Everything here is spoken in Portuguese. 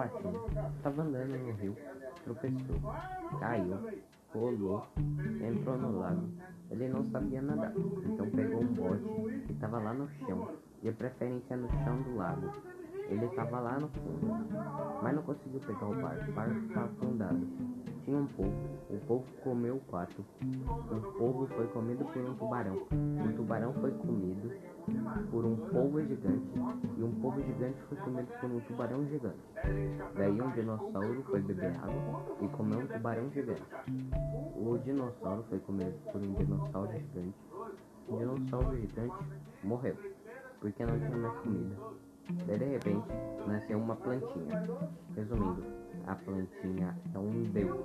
baixinho. Tava andando no rio, tropeçou, caiu, rolou, entrou no lago. Ele não sabia nadar, então pegou um bote que estava lá no chão, de preferência no chão do lago. Ele estava lá no fundo, mas não conseguiu pegar o barco. O barco estava afundado. Tinha um povo, o povo comeu o pato. O povo foi comido por um tubarão. O tubarão foi comido por um polvo gigante. E um polvo gigante foi comido por um tubarão gigante. Daí um dinossauro foi beber água e comeu um tubarão gigante. O dinossauro foi comido por um dinossauro gigante. O dinossauro gigante morreu, porque não tinha mais comida. Daí de repente nasceu uma plantinha. Resumindo, a plantinha é um deus.